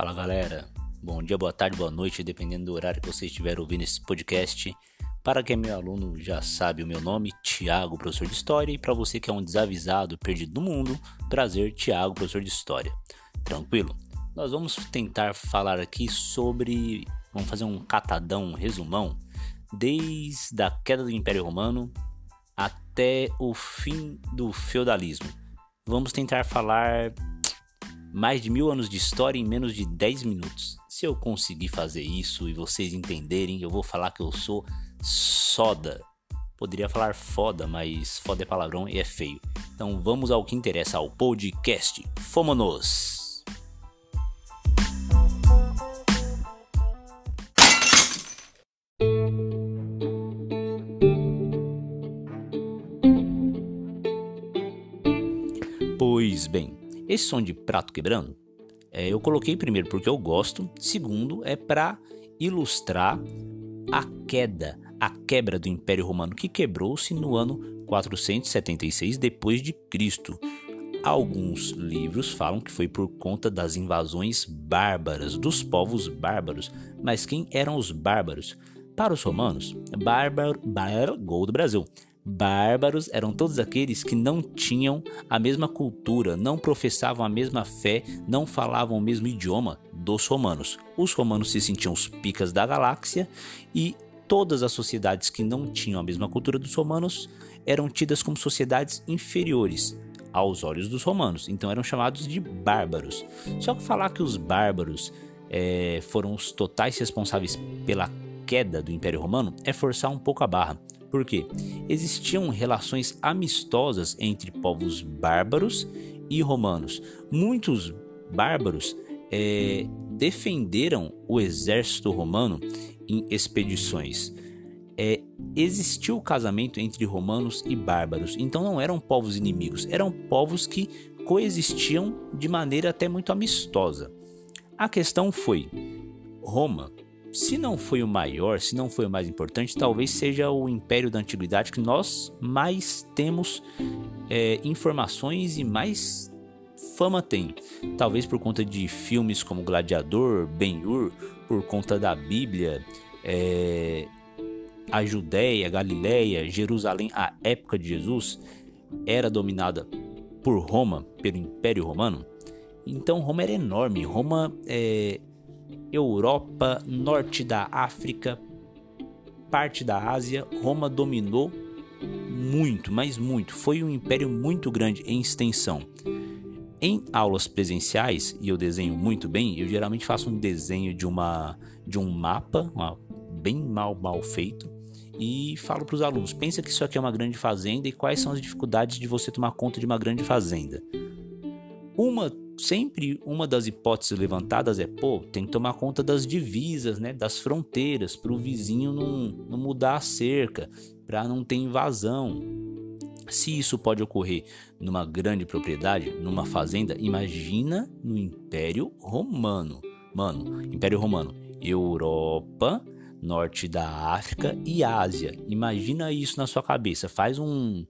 Fala galera, bom dia, boa tarde, boa noite, dependendo do horário que você estiver ouvindo esse podcast. Para quem é meu aluno já sabe o meu nome, Tiago, professor de História, e para você que é um desavisado, perdido no mundo, prazer, Tiago, professor de História. Tranquilo? Nós vamos tentar falar aqui sobre, vamos fazer um catadão, um resumão, desde a queda do Império Romano até o fim do feudalismo. Vamos tentar falar mais de mil anos de história em menos de 10 minutos. Se eu conseguir fazer isso e vocês entenderem, eu vou falar que eu sou soda. Poderia falar foda, mas foda é palavrão e é feio. Então vamos ao que interessa, ao podcast. Fomos! Esse som de prato quebrando, é, eu coloquei primeiro porque eu gosto, segundo é para ilustrar a queda, a quebra do Império Romano que quebrou-se no ano 476 depois de Cristo. Alguns livros falam que foi por conta das invasões bárbaras dos povos bárbaros, mas quem eram os bárbaros? Para os romanos, bárbaro, bárbaro gol do Brasil. Bárbaros eram todos aqueles que não tinham a mesma cultura, não professavam a mesma fé, não falavam o mesmo idioma dos romanos. Os romanos se sentiam os picas da galáxia e todas as sociedades que não tinham a mesma cultura dos romanos eram tidas como sociedades inferiores aos olhos dos romanos, então eram chamados de bárbaros. Só que falar que os bárbaros é, foram os totais responsáveis pela queda do Império Romano é forçar um pouco a barra. Porque existiam relações amistosas entre povos bárbaros e romanos. Muitos bárbaros é, defenderam o exército romano em expedições. É, existiu o casamento entre romanos e bárbaros, então não eram povos inimigos, eram povos que coexistiam de maneira até muito amistosa. A questão foi: Roma se não foi o maior, se não foi o mais importante, talvez seja o império da antiguidade que nós mais temos é, informações e mais fama tem. Talvez por conta de filmes como Gladiador, Ben-Hur, por conta da Bíblia, é, a Judéia, Galiléia, Jerusalém, a época de Jesus, era dominada por Roma, pelo Império Romano. Então Roma era enorme. Roma é, Europa, norte da África, parte da Ásia, Roma dominou muito, mas muito. Foi um império muito grande em extensão. Em aulas presenciais, e eu desenho muito bem, eu geralmente faço um desenho de uma de um mapa, uma, bem mal mal feito, e falo para os alunos: pensa que isso aqui é uma grande fazenda e quais são as dificuldades de você tomar conta de uma grande fazenda. Uma sempre uma das hipóteses levantadas é, pô, tem que tomar conta das divisas, né, das fronteiras, para o vizinho não, não mudar a cerca, para não ter invasão. Se isso pode ocorrer numa grande propriedade, numa fazenda, imagina no Império Romano. Mano, Império Romano, Europa, Norte da África e Ásia. Imagina isso na sua cabeça. Faz um,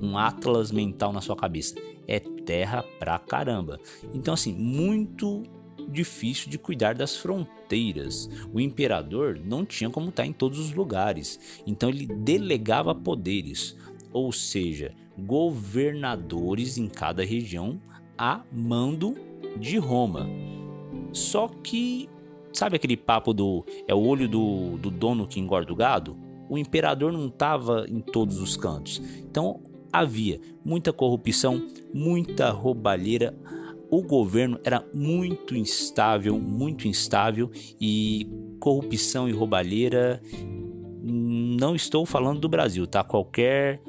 um atlas mental na sua cabeça. É terra pra caramba. Então, assim, muito difícil de cuidar das fronteiras. O imperador não tinha como estar em todos os lugares, então ele delegava poderes, ou seja, governadores em cada região a mando de Roma. Só que, sabe aquele papo do é o olho do, do dono que engorda o gado? O imperador não estava em todos os cantos. Então, havia muita corrupção, muita roubalheira. O governo era muito instável, muito instável e corrupção e roubalheira. Não estou falando do Brasil, tá? Qualquer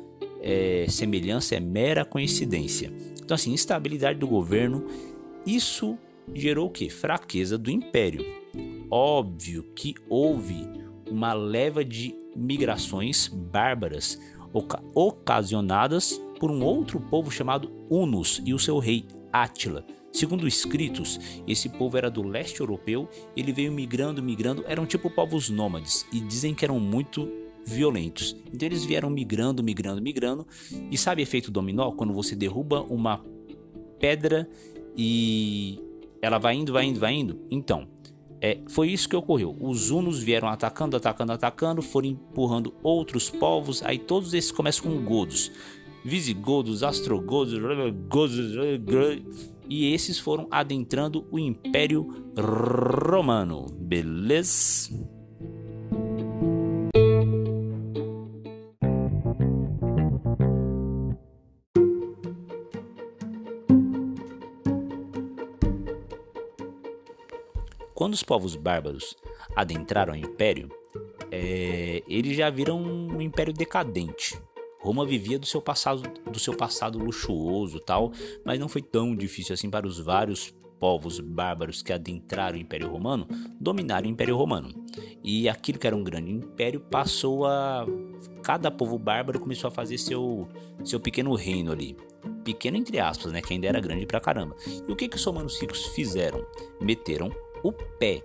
é, semelhança é mera coincidência. Então, assim, instabilidade do governo, isso gerou o que? Fraqueza do império. Óbvio que houve uma leva de migrações bárbaras oca ocasionadas por um outro povo chamado Hunos e o seu rei Átila. Segundo escritos, esse povo era do leste europeu, ele veio migrando, migrando, eram tipo povos nômades e dizem que eram muito violentos. Então eles vieram migrando, migrando, migrando. E sabe efeito dominó? Quando você derruba uma pedra e ela vai indo, vai indo, vai indo. Então, é, foi isso que ocorreu. Os hunos vieram atacando, atacando, atacando, foram empurrando outros povos. Aí todos esses começam com godos, visigodos, astrogodos, e esses foram adentrando o Império Romano. Beleza? Quando os povos bárbaros adentraram o império, é, eles já viram um império decadente. Roma vivia do seu passado, do seu passado luxuoso, tal, mas não foi tão difícil assim para os vários povos bárbaros que adentraram o Império Romano dominar o Império Romano. E aquilo que era um grande império passou a cada povo bárbaro começou a fazer seu seu pequeno reino ali. Pequeno entre aspas, né, que ainda era grande pra caramba. E o que que os romanos ricos fizeram? Meteram o pé.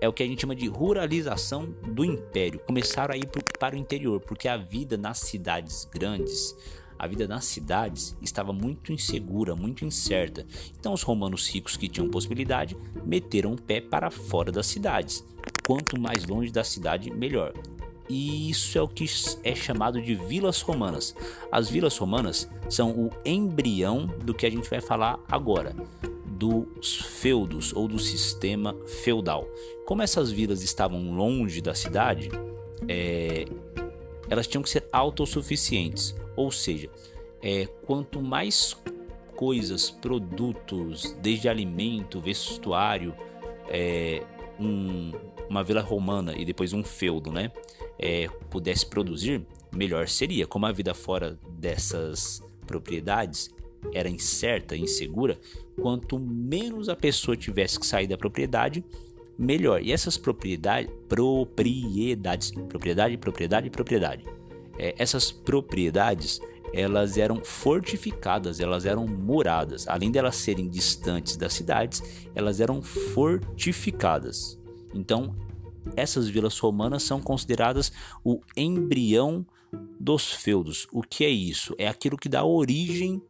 É o que a gente chama de ruralização do império. Começaram a ir para o interior, porque a vida nas cidades grandes, a vida nas cidades estava muito insegura, muito incerta. Então os romanos ricos que tinham possibilidade meteram o pé para fora das cidades. Quanto mais longe da cidade, melhor. E isso é o que é chamado de vilas romanas. As vilas romanas são o embrião do que a gente vai falar agora dos feudos ou do sistema feudal. Como essas vilas estavam longe da cidade, é, elas tinham que ser autossuficientes, ou seja, é, quanto mais coisas, produtos, desde alimento, vestuário, é, um, uma vila romana e depois um feudo, né, é, pudesse produzir, melhor seria. Como a vida fora dessas propriedades era incerta, insegura, quanto menos a pessoa tivesse que sair da propriedade, melhor. E essas propriedades, propriedades, propriedade, propriedade, propriedade. É, essas propriedades, elas eram fortificadas, elas eram muradas. Além de elas serem distantes das cidades, elas eram fortificadas. Então, essas vilas romanas são consideradas o embrião dos feudos. O que é isso? É aquilo que dá origem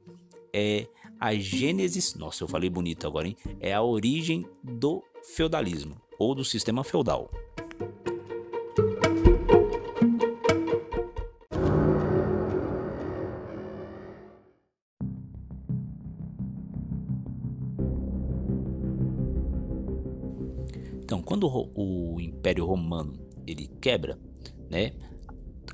é a gênesis, nossa, eu falei bonito agora, hein? É a origem do feudalismo ou do sistema feudal. Então, quando o Império Romano ele quebra, né?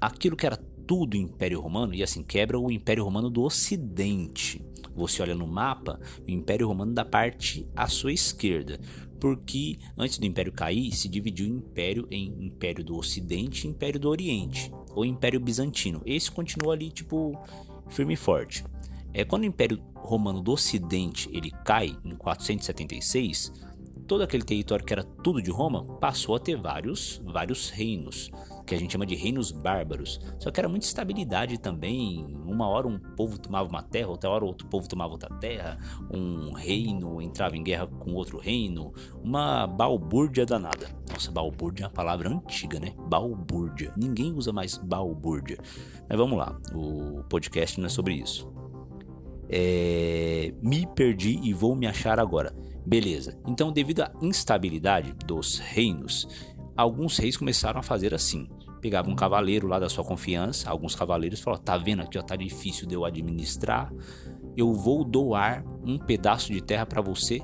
Aquilo que era tudo Império Romano e assim quebra o Império Romano do Ocidente você olha no mapa, o Império Romano da parte à sua esquerda, porque antes do Império cair, se dividiu o Império em Império do Ocidente e Império do Oriente, ou Império Bizantino. Esse continua ali, tipo, firme e forte. É, quando o Império Romano do Ocidente ele cai em 476, todo aquele território que era tudo de Roma passou a ter vários, vários reinos que a gente chama de reinos bárbaros. Só que era muita estabilidade também. Uma hora um povo tomava uma terra, outra hora outro povo tomava outra terra, um reino entrava em guerra com outro reino, uma balbúrdia danada. Nossa, balbúrdia é uma palavra antiga, né? Balbúrdia. Ninguém usa mais balbúrdia. Mas vamos lá, o podcast não é sobre isso. É... Me perdi e vou me achar agora. Beleza. Então, devido à instabilidade dos reinos, alguns reis começaram a fazer assim pegava um cavaleiro lá da sua confiança, alguns cavaleiros falaram: "Tá vendo aqui, ó, tá difícil de eu administrar. Eu vou doar um pedaço de terra para você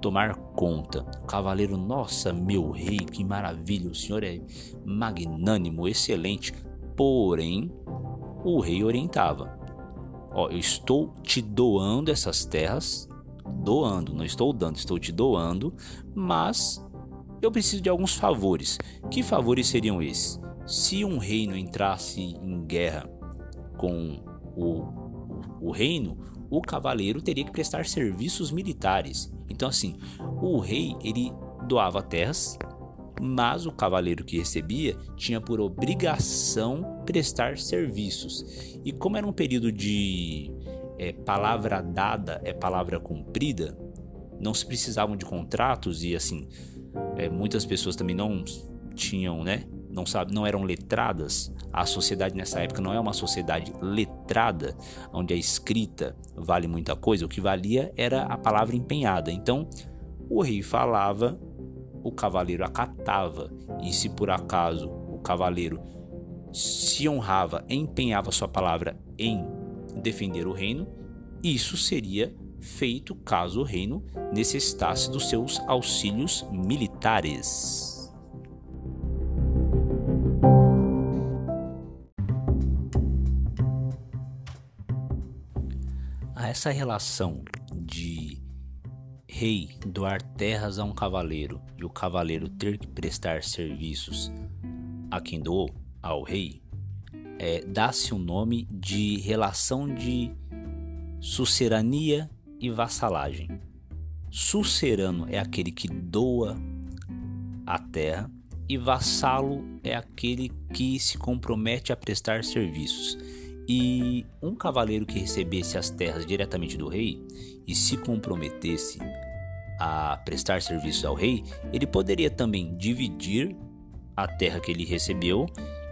tomar conta". O cavaleiro: "Nossa, meu rei, que maravilha, o senhor é magnânimo, excelente". Porém, o rei orientava: "Ó, eu estou te doando essas terras, doando, não estou dando, estou te doando, mas eu preciso de alguns favores. Que favores seriam esses? Se um reino entrasse em guerra com o, o, reino, o cavaleiro teria que prestar serviços militares. Então, assim, o rei ele doava terras, mas o cavaleiro que recebia tinha por obrigação prestar serviços. E como era um período de é, palavra dada é palavra cumprida, não se precisavam de contratos e assim é, muitas pessoas também não tinham, né, não, sabe, não eram letradas, a sociedade nessa época não é uma sociedade letrada, onde a escrita vale muita coisa, o que valia era a palavra empenhada. Então, o rei falava, o cavaleiro acatava, e se por acaso o cavaleiro se honrava, empenhava sua palavra em defender o reino, isso seria feito caso o reino necessitasse dos seus auxílios militares. A essa relação de rei doar terras a um cavaleiro e o cavaleiro ter que prestar serviços a quem doou, ao rei, é, dá-se o um nome de relação de sucerania e vassalagem. Sucerano é aquele que doa a terra e vassalo é aquele que se compromete a prestar serviços. E um cavaleiro que recebesse as terras diretamente do rei e se comprometesse a prestar serviços ao rei, ele poderia também dividir a terra que ele recebeu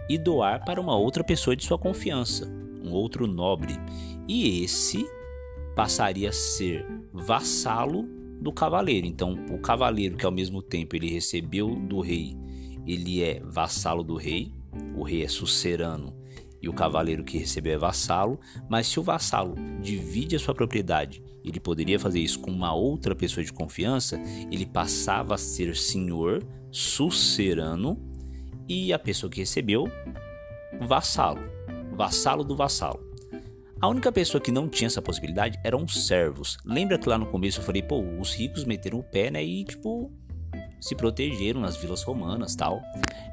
e doar para uma outra pessoa de sua confiança, um outro nobre. E esse passaria a ser vassalo do cavaleiro. Então, o cavaleiro que ao mesmo tempo ele recebeu do rei, ele é vassalo do rei, o rei é sucerano e o cavaleiro que recebeu é vassalo, mas se o vassalo divide a sua propriedade, ele poderia fazer isso com uma outra pessoa de confiança, ele passava a ser senhor, sucerano e a pessoa que recebeu, vassalo, vassalo do vassalo. A única pessoa que não tinha essa possibilidade eram os servos. Lembra que lá no começo eu falei, pô, os ricos meteram o pé, né? E tipo, se protegeram nas vilas romanas tal.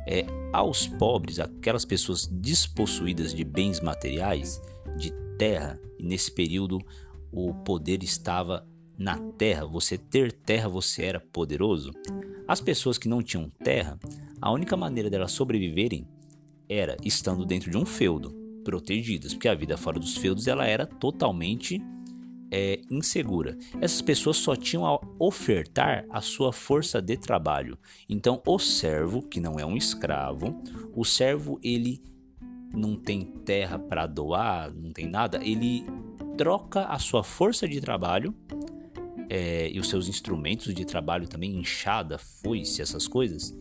É, aos pobres, aquelas pessoas despossuídas de bens materiais, de terra, e nesse período o poder estava na terra, você ter terra, você era poderoso. As pessoas que não tinham terra, a única maneira delas sobreviverem era estando dentro de um feudo, protegidas, porque a vida fora dos feudos ela era totalmente é, insegura. Essas pessoas só tinham a ofertar a sua força de trabalho. Então, o servo, que não é um escravo, o servo ele não tem terra para doar, não tem nada, ele troca a sua força de trabalho é, e os seus instrumentos de trabalho também, enxada, foice, essas coisas,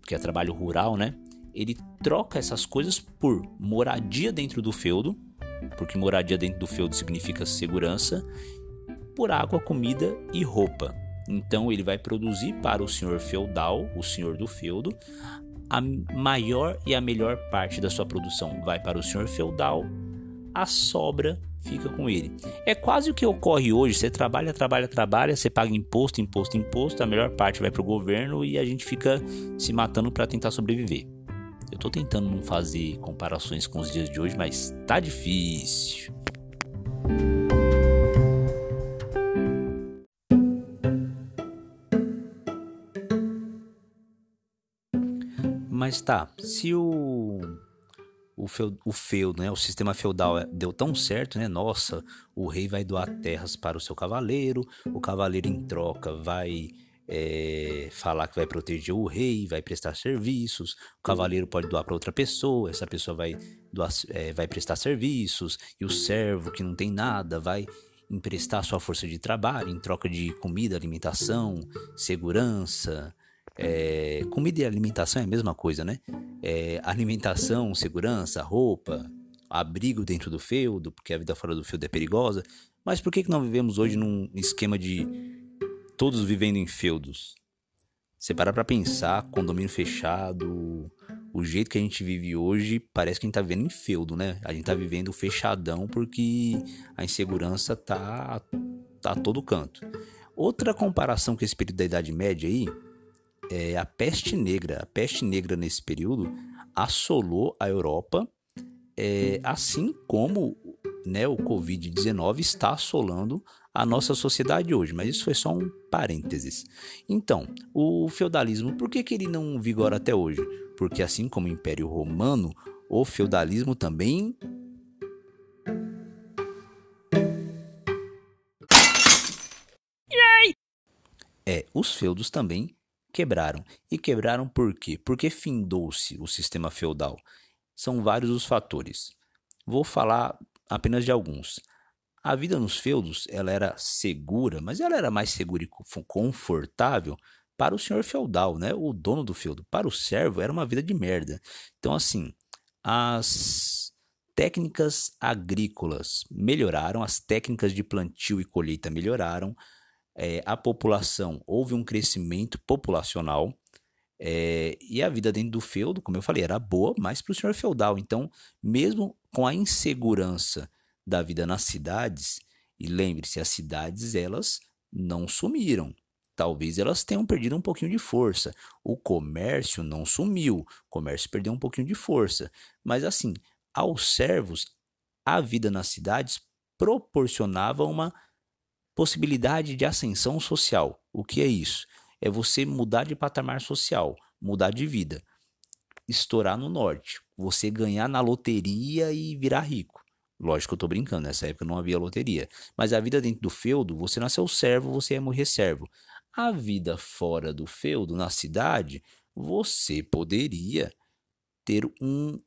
porque é trabalho rural, né? Ele troca essas coisas por moradia dentro do feudo, porque moradia dentro do feudo significa segurança, por água, comida e roupa. Então ele vai produzir para o senhor feudal, o senhor do feudo, a maior e a melhor parte da sua produção vai para o senhor feudal, a sobra fica com ele. É quase o que ocorre hoje: você trabalha, trabalha, trabalha, você paga imposto, imposto, imposto, a melhor parte vai para o governo e a gente fica se matando para tentar sobreviver. Eu estou tentando não fazer comparações com os dias de hoje, mas tá difícil. Mas tá, se o o, feu, o feudo, né, o sistema feudal é, deu tão certo, né? Nossa, o rei vai doar terras para o seu cavaleiro, o cavaleiro em troca vai é, falar que vai proteger o rei, vai prestar serviços, o cavaleiro pode doar para outra pessoa, essa pessoa vai, doar, é, vai prestar serviços, e o servo que não tem nada vai emprestar sua força de trabalho em troca de comida, alimentação, segurança, é, comida e alimentação é a mesma coisa, né? É, alimentação, segurança, roupa, abrigo dentro do feudo, porque a vida fora do feudo é perigosa. Mas por que, que não vivemos hoje num esquema de todos vivendo em feudos? Você para pra pensar, condomínio fechado, o jeito que a gente vive hoje parece que a gente tá vivendo em feudo, né? A gente tá vivendo fechadão porque a insegurança tá, tá a todo canto. Outra comparação com esse período da Idade Média aí é, a peste negra. A peste negra nesse período assolou a Europa, é, assim como né, o Covid-19 está assolando a nossa sociedade hoje. Mas isso foi só um parênteses. Então, o feudalismo, por que, que ele não vigora até hoje? Porque assim como o Império Romano, o feudalismo também É, os feudos também quebraram. E quebraram por quê? Porque findou-se o sistema feudal. São vários os fatores. Vou falar apenas de alguns. A vida nos feudos, ela era segura, mas ela era mais segura e confortável para o senhor feudal, né? O dono do feudo. Para o servo era uma vida de merda. Então assim, as técnicas agrícolas melhoraram, as técnicas de plantio e colheita melhoraram, é, a população, houve um crescimento populacional, é, e a vida dentro do feudo, como eu falei, era boa, mas para o senhor feudal. Então, mesmo com a insegurança da vida nas cidades, e lembre-se, as cidades elas não sumiram. Talvez elas tenham perdido um pouquinho de força. O comércio não sumiu, o comércio perdeu um pouquinho de força. Mas assim, aos servos, a vida nas cidades proporcionava uma possibilidade de ascensão social. O que é isso? É você mudar de patamar social, mudar de vida, estourar no norte, você ganhar na loteria e virar rico. Lógico que eu tô brincando, nessa época não havia loteria. Mas a vida dentro do feudo, você nasceu servo, você ia morrer servo. A vida fora do feudo, na cidade, você poderia ter um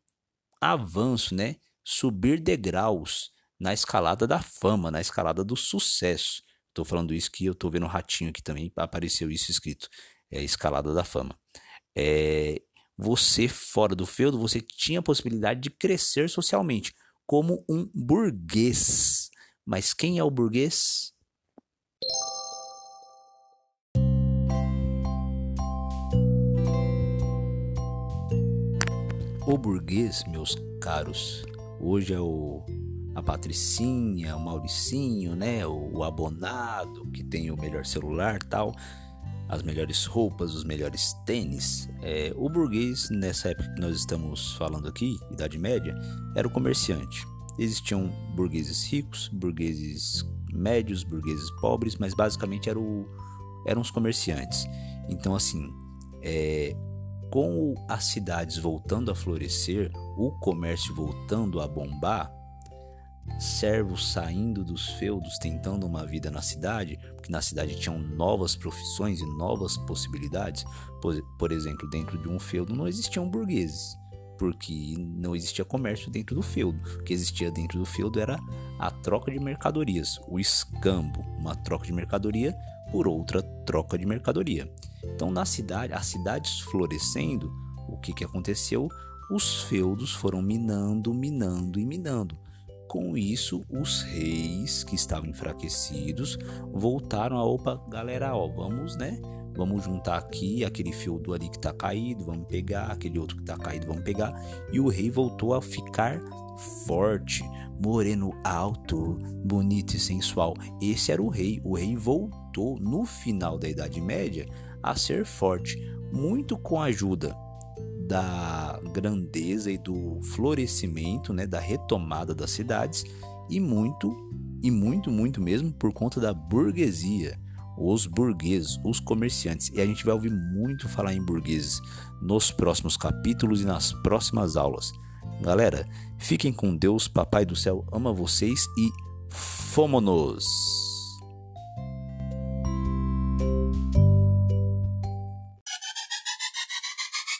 avanço, né? Subir degraus na escalada da fama, na escalada do sucesso. Estou falando isso que eu estou vendo o ratinho aqui também, apareceu isso escrito. É escalada da fama. É, você fora do feudo, você tinha a possibilidade de crescer socialmente como um burguês. Mas quem é o burguês? O burguês, meus caros, hoje é o a Patricinha, o Mauricinho, né? O, abonado que tem o melhor celular tal, as melhores roupas, os melhores tênis. É, o burguês, nessa época que nós estamos falando aqui, Idade Média, era o comerciante. Existiam burgueses ricos, burgueses médios, burgueses pobres, mas basicamente era o, eram os comerciantes. Então, assim, é, com as cidades voltando a florescer, o comércio voltando a bombar, servos saindo dos feudos tentando uma vida na cidade, porque na cidade tinham novas profissões e novas possibilidades. Por, por exemplo, dentro de um feudo não existiam burgueses, porque não existia comércio dentro do feudo. O que existia dentro do feudo era a troca de mercadorias, o escambo, uma troca de mercadoria por outra troca de mercadoria. Então, na cidade, as cidades florescendo, o que, que aconteceu? Os feudos foram minando, minando e minando com isso, os reis que estavam enfraquecidos voltaram a opa, galera, ó, vamos, né? Vamos juntar aqui aquele feudo ali que tá caído, vamos pegar, aquele outro que tá caído, vamos pegar. E o rei voltou a ficar forte, moreno alto, bonito e sensual. Esse era o rei. O rei voltou no final da Idade Média a ser forte, muito com a ajuda da grandeza e do florescimento, né, da retomada das cidades e muito e muito muito mesmo por conta da burguesia, os burgueses, os comerciantes. E a gente vai ouvir muito falar em burgueses nos próximos capítulos e nas próximas aulas. Galera, fiquem com Deus, Papai do céu ama vocês e fomos!